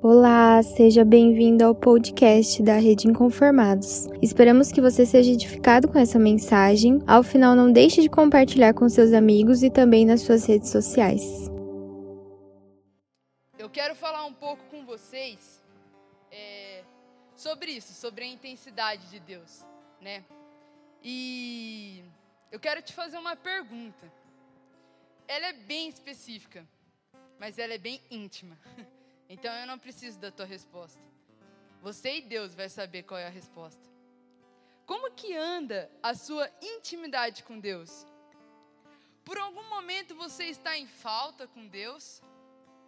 Olá, seja bem-vindo ao podcast da Rede Inconformados. Esperamos que você seja edificado com essa mensagem. Ao final, não deixe de compartilhar com seus amigos e também nas suas redes sociais. Eu quero falar um pouco com vocês é, sobre isso, sobre a intensidade de Deus, né? E eu quero te fazer uma pergunta. Ela é bem específica, mas ela é bem íntima. Então eu não preciso da tua resposta. Você e Deus vai saber qual é a resposta. Como que anda a sua intimidade com Deus? Por algum momento você está em falta com Deus?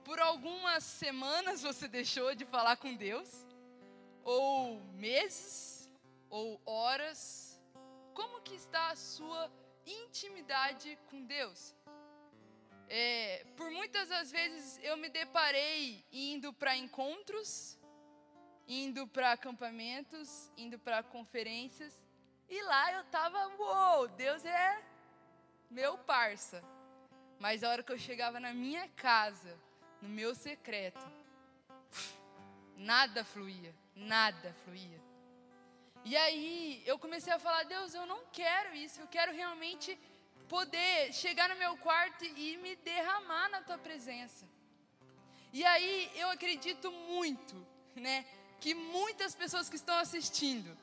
Por algumas semanas você deixou de falar com Deus? Ou meses? Ou horas? Como que está a sua intimidade com Deus? É, por muitas das vezes eu me deparei indo para encontros, indo para acampamentos, indo para conferências, e lá eu tava, uou, Deus é meu parça. Mas a hora que eu chegava na minha casa, no meu secreto, nada fluía, nada fluía. E aí eu comecei a falar, Deus, eu não quero isso, eu quero realmente poder chegar no meu quarto e me derramar na tua presença. E aí eu acredito muito, né, que muitas pessoas que estão assistindo,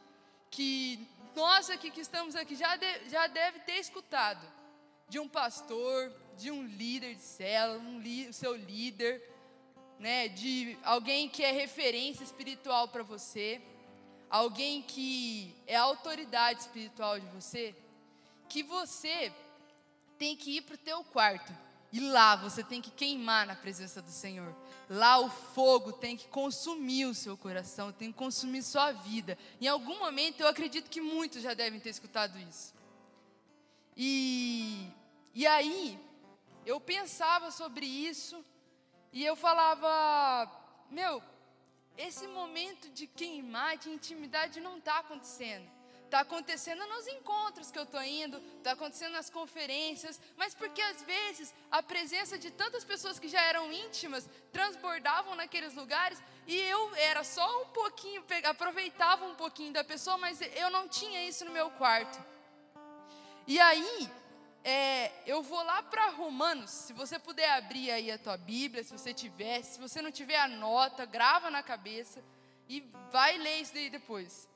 que nós aqui que estamos aqui já de, já deve ter escutado de um pastor, de um líder de célula, um li, seu líder, né, de alguém que é referência espiritual para você, alguém que é autoridade espiritual de você, que você tem que ir para o teu quarto. E lá você tem que queimar na presença do Senhor. Lá o fogo tem que consumir o seu coração, tem que consumir sua vida. Em algum momento eu acredito que muitos já devem ter escutado isso. E, e aí eu pensava sobre isso e eu falava, meu, esse momento de queimar, de intimidade não está acontecendo. Está acontecendo nos encontros que eu estou indo, está acontecendo nas conferências, mas porque às vezes a presença de tantas pessoas que já eram íntimas transbordavam naqueles lugares e eu era só um pouquinho, aproveitava um pouquinho da pessoa, mas eu não tinha isso no meu quarto. E aí, é, eu vou lá para Romanos, se você puder abrir aí a tua Bíblia, se você tiver, se você não tiver, anota, grava na cabeça e vai ler isso daí depois.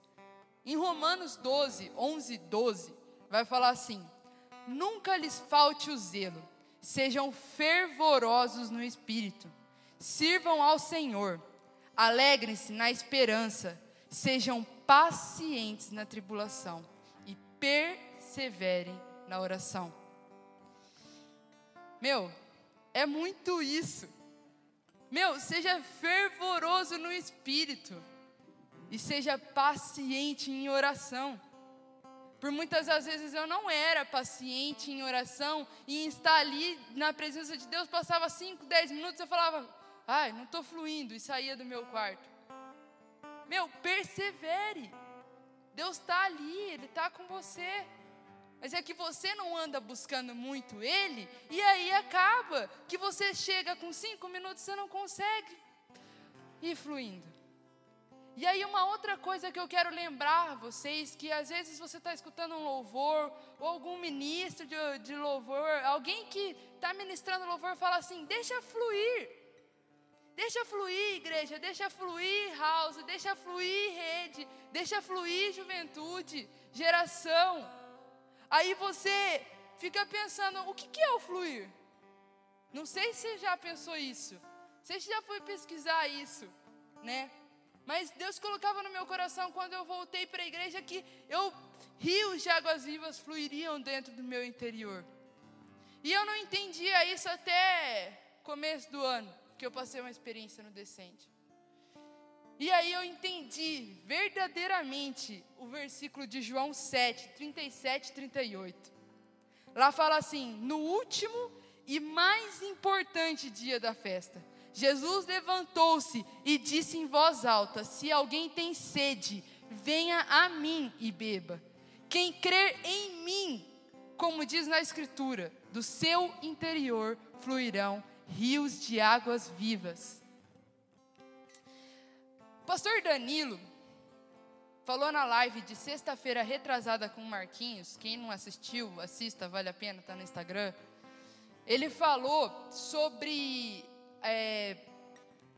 Em Romanos 12, 11, 12, vai falar assim: Nunca lhes falte o zelo, sejam fervorosos no espírito, sirvam ao Senhor, alegrem-se na esperança, sejam pacientes na tribulação e perseverem na oração. Meu, é muito isso. Meu, seja fervoroso no espírito e seja paciente em oração. Por muitas das vezes eu não era paciente em oração e estar ali na presença de Deus passava 5, 10 minutos eu falava, ai, não estou fluindo e saía do meu quarto. Meu, persevere. Deus está ali, Ele está com você. Mas é que você não anda buscando muito Ele, e aí acaba que você chega com cinco minutos, você não consegue ir fluindo. E aí, uma outra coisa que eu quero lembrar vocês: que às vezes você está escutando um louvor, ou algum ministro de, de louvor, alguém que está ministrando louvor fala assim: deixa fluir. Deixa fluir, igreja, deixa fluir, house, deixa fluir, rede, deixa fluir, juventude, geração. Aí você fica pensando: o que, que é o fluir? Não sei se você já pensou isso, você já foi pesquisar isso, né? Mas Deus colocava no meu coração quando eu voltei para a igreja que eu rios de águas vivas fluiriam dentro do meu interior. E eu não entendia isso até começo do ano, que eu passei uma experiência no Descende. E aí eu entendi verdadeiramente o versículo de João 7, 37 e 38. Lá fala assim: no último e mais importante dia da festa, Jesus levantou-se e disse em voz alta: Se alguém tem sede, venha a mim e beba. Quem crer em mim, como diz na Escritura, do seu interior fluirão rios de águas vivas. pastor Danilo falou na live de sexta-feira retrasada com o Marquinhos. Quem não assistiu, assista, vale a pena, tá no Instagram. Ele falou sobre é,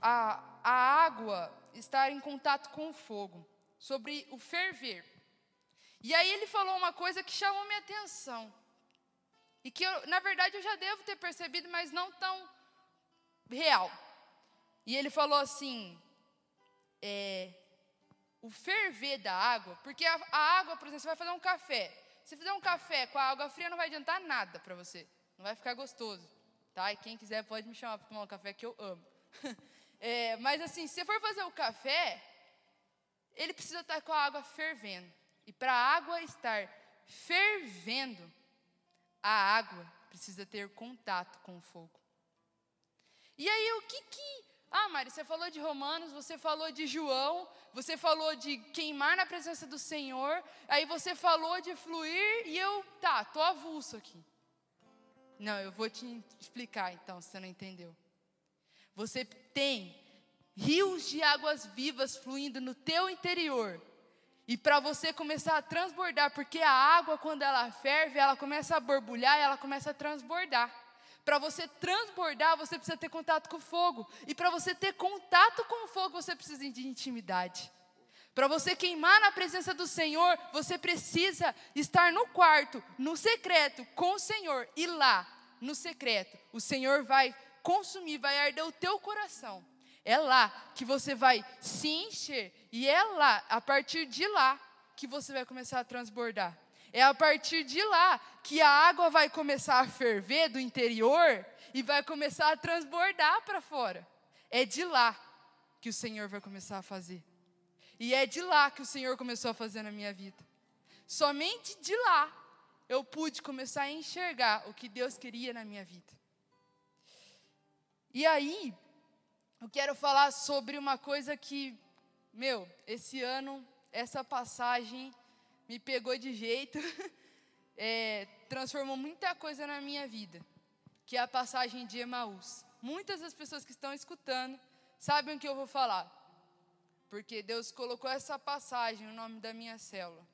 a, a água estar em contato com o fogo, sobre o ferver. E aí ele falou uma coisa que chamou minha atenção. E que, eu, na verdade, eu já devo ter percebido, mas não tão real. E ele falou assim: é, o ferver da água, porque a, a, água, por exemplo, você vai fazer um café. Se fizer um café com a água fria, não vai adiantar nada para você. Não vai ficar gostoso. Tá? E quem quiser pode me chamar para tomar um café que eu amo. é, mas assim, se você for fazer o café, ele precisa estar com a água fervendo. E para a água estar fervendo, a água precisa ter contato com o fogo. E aí, o que que. Ah, Mari, você falou de Romanos, você falou de João, você falou de queimar na presença do Senhor, aí você falou de fluir e eu, tá, tô avulso aqui. Não, eu vou te explicar então, se você não entendeu. Você tem rios de águas vivas fluindo no teu interior e para você começar a transbordar, porque a água, quando ela ferve, ela começa a borbulhar e ela começa a transbordar. Para você transbordar, você precisa ter contato com o fogo. E para você ter contato com o fogo, você precisa de intimidade. Para você queimar na presença do Senhor, você precisa estar no quarto, no secreto, com o Senhor. E lá, no secreto, o Senhor vai consumir, vai arder o teu coração. É lá que você vai se encher. E é lá, a partir de lá, que você vai começar a transbordar. É a partir de lá que a água vai começar a ferver do interior e vai começar a transbordar para fora. É de lá que o Senhor vai começar a fazer. E é de lá que o Senhor começou a fazer na minha vida. Somente de lá eu pude começar a enxergar o que Deus queria na minha vida. E aí, eu quero falar sobre uma coisa que, meu, esse ano, essa passagem me pegou de jeito, é, transformou muita coisa na minha vida, que é a passagem de Emaús. Muitas das pessoas que estão escutando sabem o que eu vou falar, porque Deus colocou essa passagem no nome da minha célula.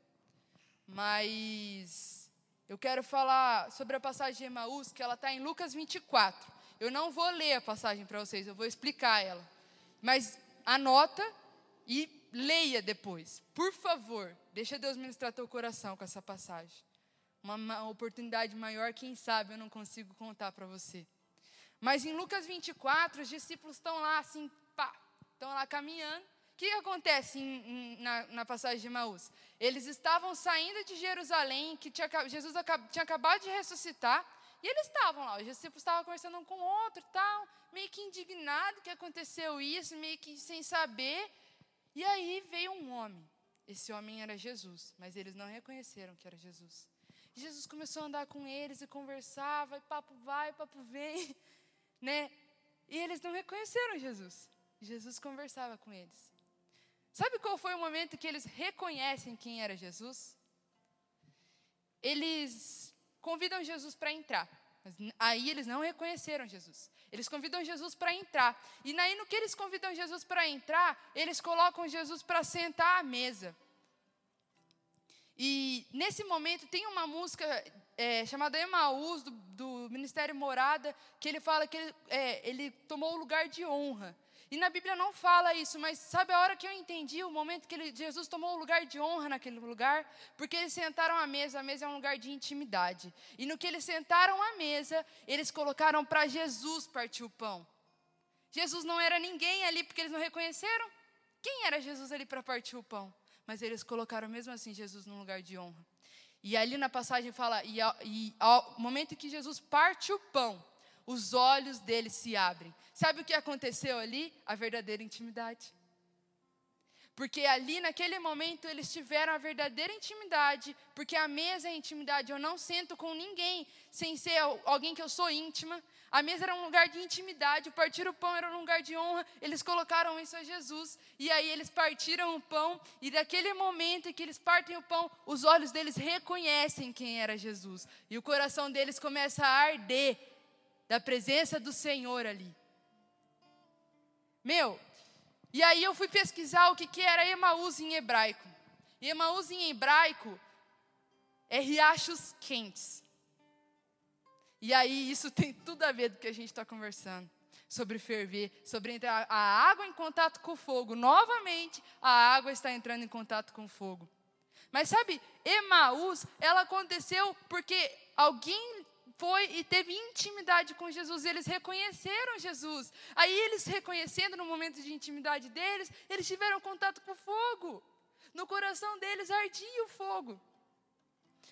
Mas eu quero falar sobre a passagem de Emaús, que ela está em Lucas 24. Eu não vou ler a passagem para vocês, eu vou explicar ela. Mas anota e leia depois. Por favor, deixa Deus ministrar teu coração com essa passagem. Uma, uma oportunidade maior, quem sabe eu não consigo contar para você. Mas em Lucas 24, os discípulos estão lá assim, pá, estão lá caminhando. Que acontece em, em, na, na, passagem de Maús? Eles estavam saindo de Jerusalém, que tinha, Jesus tinha acabado de ressuscitar, e eles estavam lá, os discípulos estavam conversando um com o outro, tal, meio que indignado que aconteceu isso, meio que sem saber. E aí veio um homem. Esse homem era Jesus, mas eles não reconheceram que era Jesus. Jesus começou a andar com eles e conversava, e papo vai, papo vem, né? E eles não reconheceram Jesus. Jesus conversava com eles. Sabe qual foi o momento que eles reconhecem quem era Jesus? Eles convidam Jesus para entrar. Mas aí eles não reconheceram Jesus. Eles convidam Jesus para entrar. E aí, no que eles convidam Jesus para entrar, eles colocam Jesus para sentar à mesa. E nesse momento tem uma música é, chamada Emaús, do, do, Ministério Morada, que ele fala que ele, é, ele tomou o lugar de honra. E na Bíblia não fala isso, mas sabe a hora que eu entendi o momento que ele, Jesus tomou o lugar de honra naquele lugar? Porque eles sentaram à mesa, a mesa é um lugar de intimidade. E no que eles sentaram à mesa, eles colocaram para Jesus partir o pão. Jesus não era ninguém ali porque eles não reconheceram. Quem era Jesus ali para partir o pão? Mas eles colocaram mesmo assim Jesus num lugar de honra. E ali na passagem fala: e ao, e ao momento que Jesus parte o pão, os olhos dele se abrem. Sabe o que aconteceu ali? A verdadeira intimidade. Porque ali, naquele momento, eles tiveram a verdadeira intimidade, porque a mesa é intimidade. Eu não sento com ninguém sem ser alguém que eu sou íntima. A mesa era um lugar de intimidade, partir o pão era um lugar de honra. Eles colocaram isso a Jesus. E aí eles partiram o pão, e daquele momento em que eles partem o pão, os olhos deles reconhecem quem era Jesus. E o coração deles começa a arder da presença do Senhor ali. Meu, E aí eu fui pesquisar o que, que era Emaús em hebraico. E Emaús em hebraico é riachos quentes. E aí isso tem tudo a ver do que a gente está conversando. Sobre ferver, sobre entrar a água em contato com o fogo. Novamente, a água está entrando em contato com o fogo. Mas sabe, Emaús, ela aconteceu porque alguém foi e teve intimidade com Jesus, eles reconheceram Jesus. Aí eles reconhecendo no momento de intimidade deles, eles tiveram contato com o fogo. No coração deles ardia o fogo.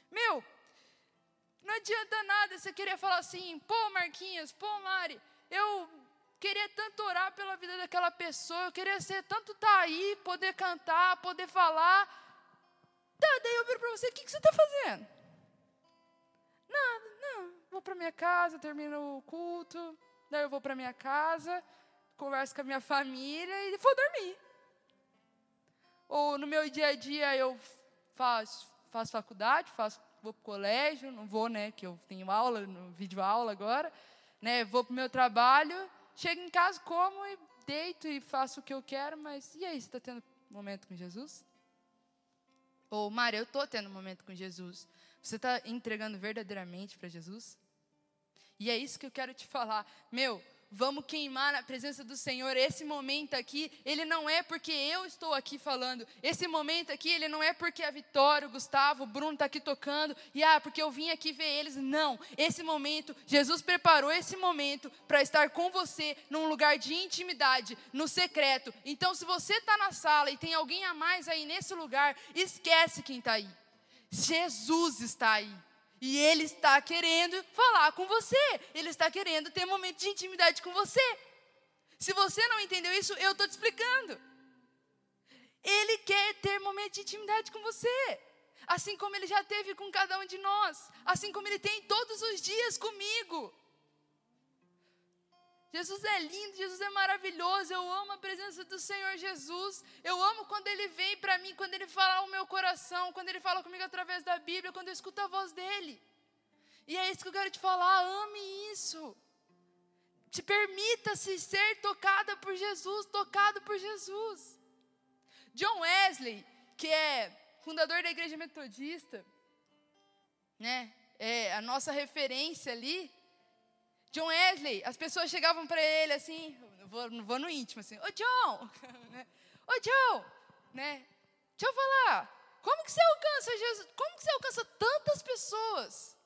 Meu, não adianta nada você querer falar assim, pô Marquinhos, pô Mari, eu queria tanto orar pela vida daquela pessoa, eu queria ser tanto tá aí, poder cantar, poder falar. Tá, daí eu viro para você, o que, que você está fazendo? Nada, não, vou para minha casa, termino o culto, daí eu vou para minha casa, converso com a minha família e vou dormir. Ou no meu dia a dia eu faço, faço faculdade, faço, vou para o colégio, não vou, né, que eu tenho aula, no vídeo aula agora, né, vou para o meu trabalho, chego em casa, como e deito e faço o que eu quero, mas e aí, você está tendo momento com Jesus? Ou, Maria, eu estou tendo momento com Jesus. Você está entregando verdadeiramente para Jesus? E é isso que eu quero te falar. Meu, vamos queimar na presença do Senhor. Esse momento aqui, ele não é porque eu estou aqui falando. Esse momento aqui, ele não é porque a Vitória, o Gustavo, o Bruno está aqui tocando. E ah, porque eu vim aqui ver eles. Não. Esse momento, Jesus preparou esse momento para estar com você num lugar de intimidade, no secreto. Então, se você está na sala e tem alguém a mais aí nesse lugar, esquece quem está aí. Jesus está aí. E Ele está querendo falar com você. Ele está querendo ter um momento de intimidade com você. Se você não entendeu isso, eu estou te explicando. Ele quer ter um momento de intimidade com você. Assim como Ele já teve com cada um de nós. Assim como Ele tem todos os dias comigo. Jesus é lindo, Jesus é maravilhoso. Eu amo a presença do Senhor Jesus. Eu amo quando Ele vem para mim, quando Ele fala ao meu coração, quando Ele fala comigo através da Bíblia, quando eu escuto a voz dEle. E é isso que eu quero te falar. Ame isso. Te permita-se ser tocada por Jesus, tocado por Jesus. John Wesley, que é fundador da Igreja Metodista, né? É a nossa referência ali John Wesley, as pessoas chegavam para ele assim, vou, vou no íntimo assim, ô John, né? ô John, né? Deixa eu falar, como que você alcança Jesus? Como que você alcança tantas pessoas?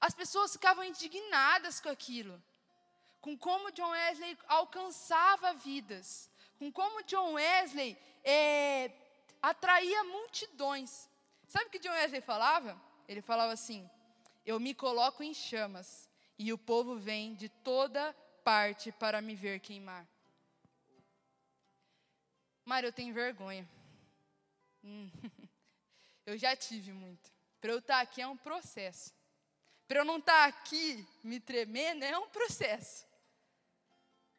As pessoas ficavam indignadas com aquilo, com como John Wesley alcançava vidas, com como John Wesley é, atraía multidões. Sabe o que John Wesley falava? Ele falava assim: Eu me coloco em chamas e o povo vem de toda parte para me ver queimar. Mário, eu tenho vergonha. Hum. Eu já tive muito. Para eu estar tá aqui é um processo. Para eu não estar tá aqui me tremendo é um processo.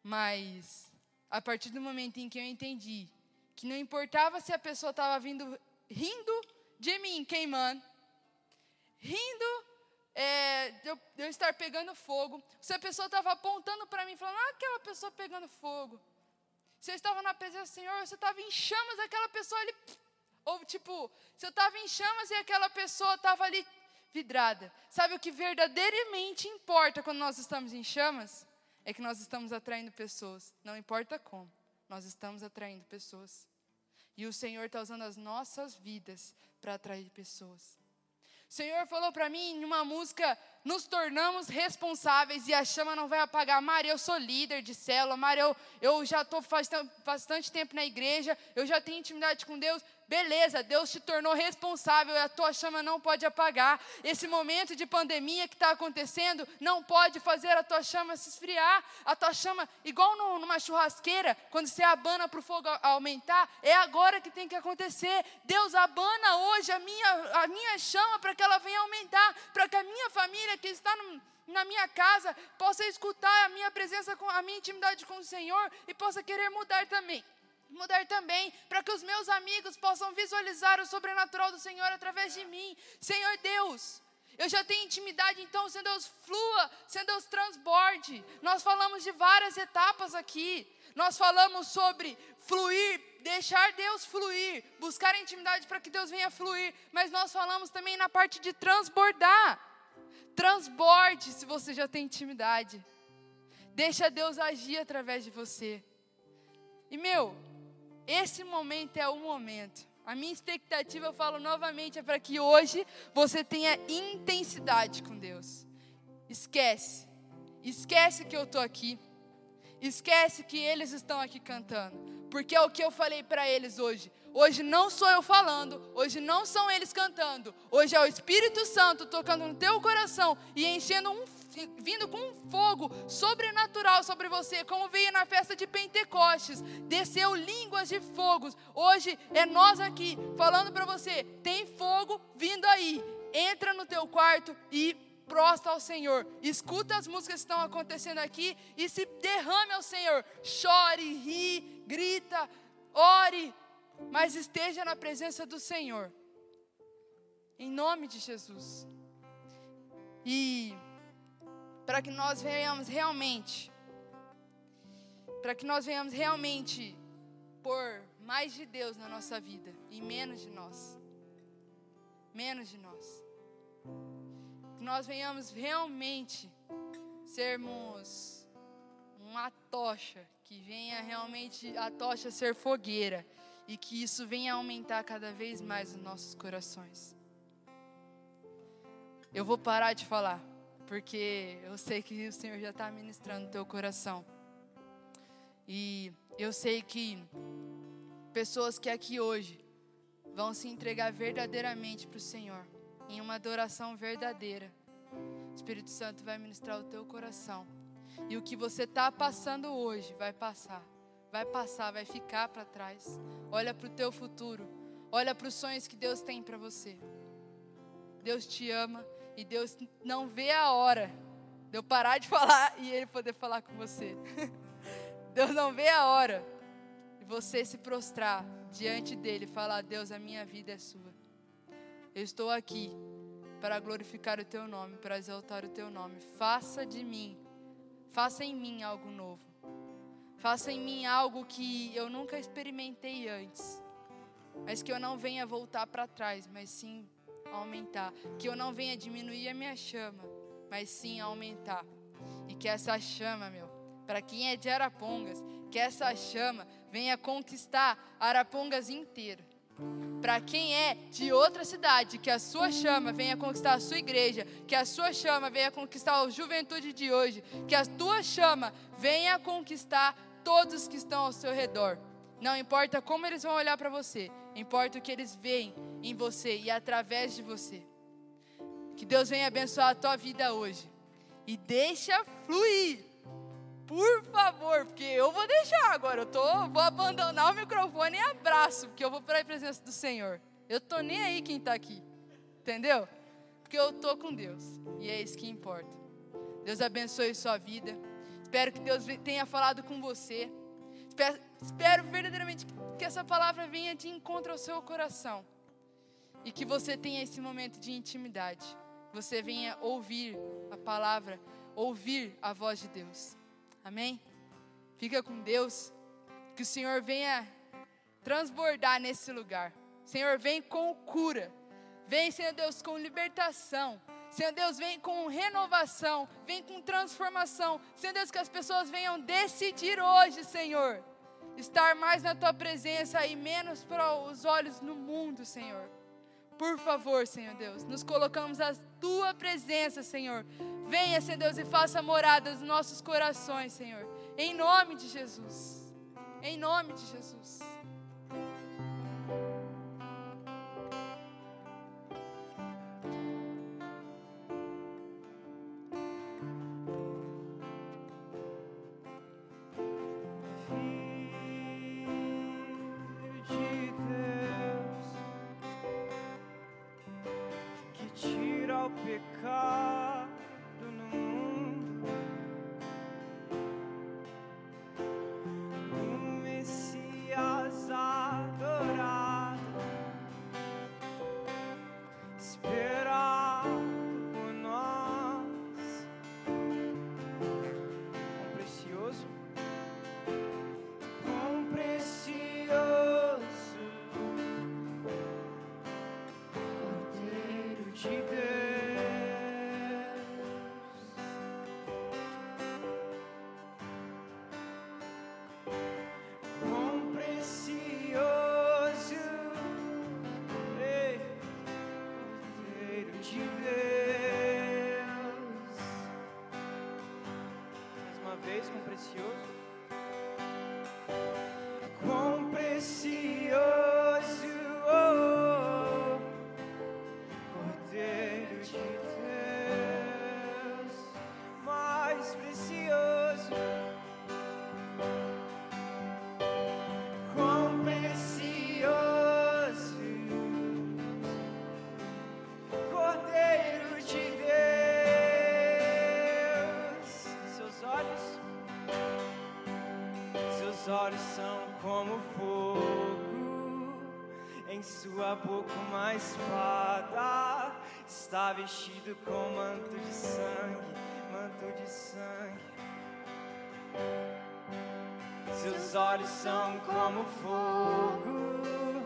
Mas, a partir do momento em que eu entendi que não importava se a pessoa estava vindo rindo de mim queimando, rindo é, de, eu, de eu estar pegando fogo, se a pessoa estava apontando para mim, falando, ah, aquela pessoa pegando fogo. Se eu estava na presença do Senhor, você estava em chamas, aquela pessoa ali. Ou tipo, se eu estava em chamas e aquela pessoa estava ali vidrada. Sabe o que verdadeiramente importa quando nós estamos em chamas? É que nós estamos atraindo pessoas. Não importa como, nós estamos atraindo pessoas. E o Senhor está usando as nossas vidas para atrair pessoas. O Senhor falou para mim em uma música: nos tornamos responsáveis e a chama não vai apagar. Maria, eu sou líder de célula. Maria, eu, eu já estou faz bastante tempo na igreja. Eu já tenho intimidade com Deus. Beleza, Deus te tornou responsável e a tua chama não pode apagar. Esse momento de pandemia que está acontecendo não pode fazer a tua chama se esfriar. A tua chama, igual no, numa churrasqueira, quando você abana para o fogo aumentar, é agora que tem que acontecer. Deus abana hoje a minha, a minha chama para que ela venha aumentar, para que a minha família que está no, na minha casa possa escutar a minha presença, com a minha intimidade com o Senhor e possa querer mudar também mudar também, para que os meus amigos possam visualizar o sobrenatural do Senhor através de mim. Senhor Deus, eu já tenho intimidade, então, sem Deus flua, sem Deus transborde. Nós falamos de várias etapas aqui. Nós falamos sobre fluir, deixar Deus fluir, buscar intimidade para que Deus venha fluir, mas nós falamos também na parte de transbordar. Transborde se você já tem intimidade. Deixa Deus agir através de você. E meu, esse momento é o momento. A minha expectativa, eu falo novamente, é para que hoje você tenha intensidade com Deus. Esquece. Esquece que eu estou aqui. Esquece que eles estão aqui cantando. Porque é o que eu falei para eles hoje. Hoje não sou eu falando, hoje não são eles cantando. Hoje é o Espírito Santo tocando no teu coração e enchendo um vindo com um fogo sobrenatural sobre você, como veio na festa de Pentecostes, desceu línguas de fogos. Hoje é nós aqui falando para você, tem fogo vindo aí. Entra no teu quarto e prostra ao Senhor. Escuta as músicas que estão acontecendo aqui e se derrame ao Senhor. Chore, ri, grita, ore, mas esteja na presença do Senhor. Em nome de Jesus. E para que nós venhamos realmente, para que nós venhamos realmente pôr mais de Deus na nossa vida e menos de nós. Menos de nós. Que nós venhamos realmente sermos uma tocha, que venha realmente a tocha ser fogueira e que isso venha aumentar cada vez mais nos nossos corações. Eu vou parar de falar, porque eu sei que o Senhor já está ministrando no teu coração. E eu sei que pessoas que aqui hoje vão se entregar verdadeiramente para o Senhor, em uma adoração verdadeira. O Espírito Santo vai ministrar o teu coração. E o que você está passando hoje vai passar vai passar, vai ficar para trás. Olha para o teu futuro. Olha para os sonhos que Deus tem para você. Deus te ama e Deus não vê a hora de eu parar de falar e Ele poder falar com você. Deus não vê a hora de você se prostrar diante dele e falar: Deus, a minha vida é sua. Eu estou aqui para glorificar o teu nome, para exaltar o teu nome. Faça de mim, faça em mim algo novo. Faça em mim algo que eu nunca experimentei antes. Mas que eu não venha voltar para trás, mas sim aumentar. Que eu não venha diminuir a minha chama, mas sim aumentar. E que essa chama, meu, para quem é de Arapongas, que essa chama venha conquistar Arapongas inteiro. Para quem é de outra cidade, que a sua chama venha conquistar a sua igreja, que a sua chama venha conquistar a juventude de hoje, que a tua chama venha conquistar todos que estão ao seu redor. Não importa como eles vão olhar para você, importa o que eles veem em você e através de você. Que Deus venha abençoar a tua vida hoje. E deixa fluir. Por favor, porque eu vou deixar agora. Eu tô, vou abandonar o microfone e abraço, porque eu vou para a presença do Senhor. Eu tô nem aí quem está aqui. Entendeu? Porque eu tô com Deus. E é isso que importa. Deus abençoe sua vida. Espero que Deus tenha falado com você. Espero, verdadeiramente que essa palavra venha de encontro ao seu coração. E que você tenha esse momento de intimidade. Você venha ouvir a palavra, ouvir a voz de Deus. Amém? Fica com Deus. Que o Senhor venha transbordar nesse lugar. Senhor, vem com cura. Vem, Senhor Deus, com libertação. Senhor Deus, vem com renovação, vem com transformação. Senhor Deus, que as pessoas venham decidir hoje, Senhor, estar mais na tua presença e menos para os olhos no mundo, Senhor. Por favor, Senhor Deus, nos colocamos à tua presença, Senhor. Venha, Senhor Deus, e faça morada nos nossos corações, Senhor. Em nome de Jesus. Em nome de Jesus. Seus olhos são como fogo, em sua boca uma espada. Está vestido com manto de sangue, manto de sangue. Seus olhos são como fogo,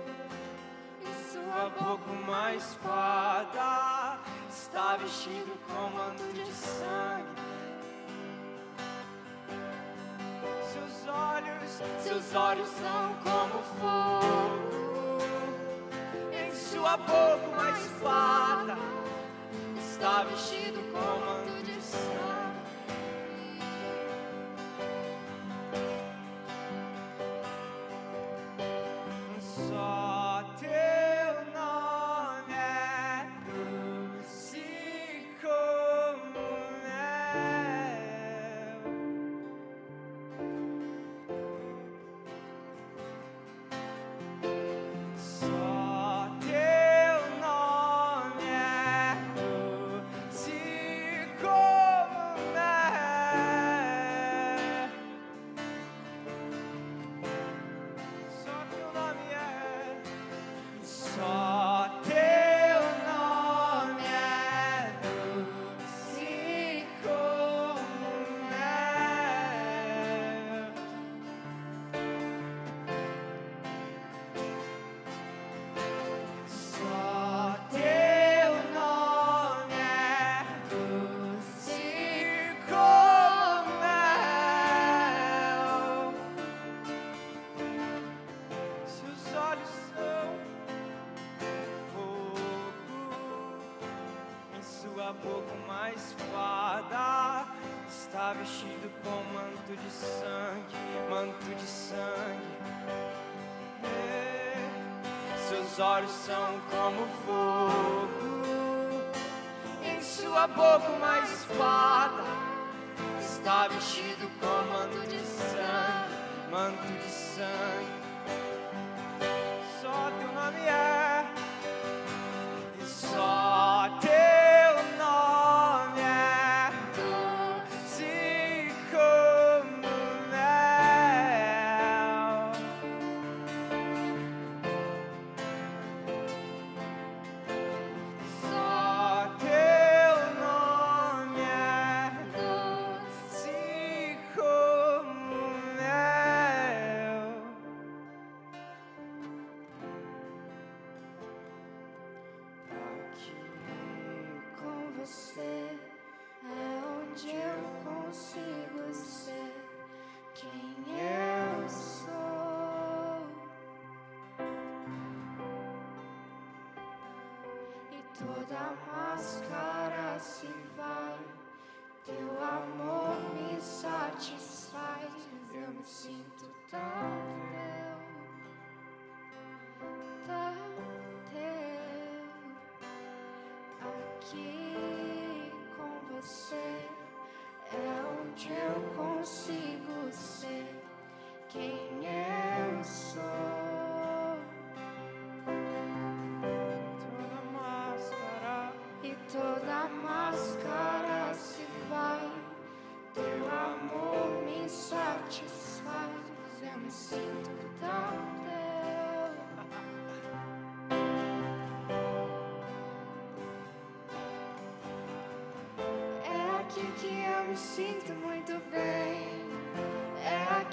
em sua boca uma espada. Está vestido com manto de sangue. Seus olhos, seus olhos são como fogo, em sua boca uma espada, está vestido com manto de sangue. Sua boca uma espada. Está vestido com manto de sangue, manto de sangue. Seus olhos são como fogo, em sua boca uma espada. Está vestido com manto de sangue, manto de sangue.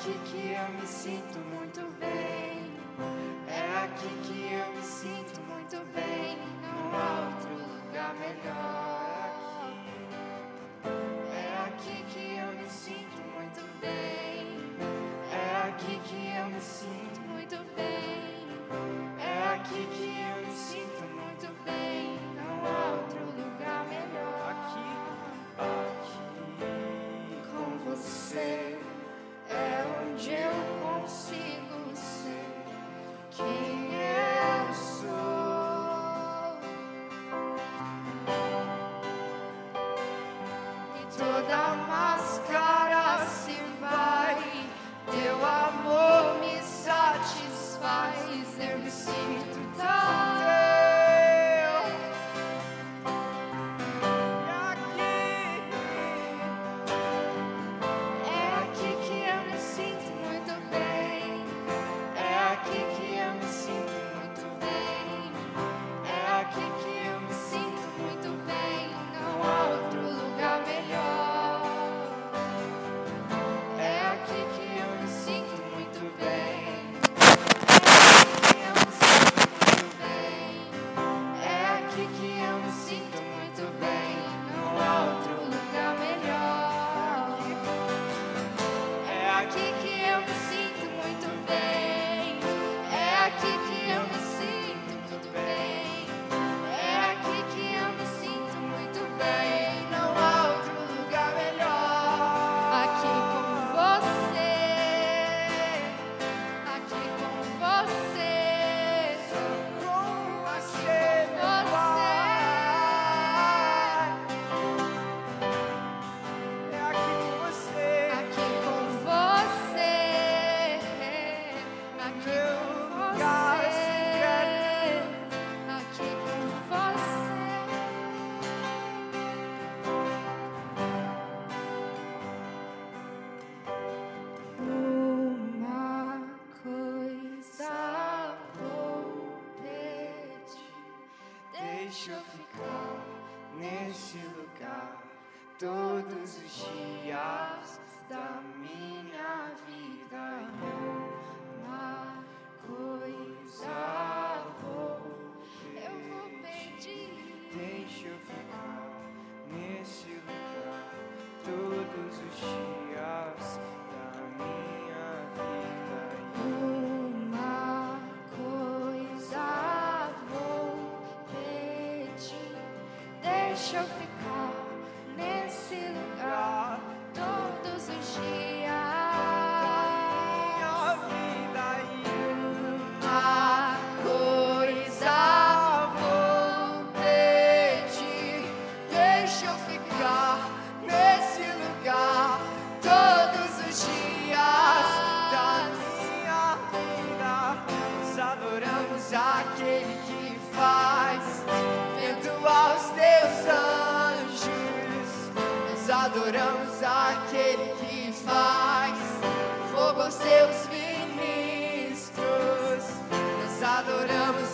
Aqui que eu me sinto muito Deixa eu ficar nesse lugar todos os dias da minha vida. Uma coisa vou Eu vou pedir. Deixa eu ficar nesse lugar todos os dias adoramos aquele que faz fogo aos seus ministros. Nós adoramos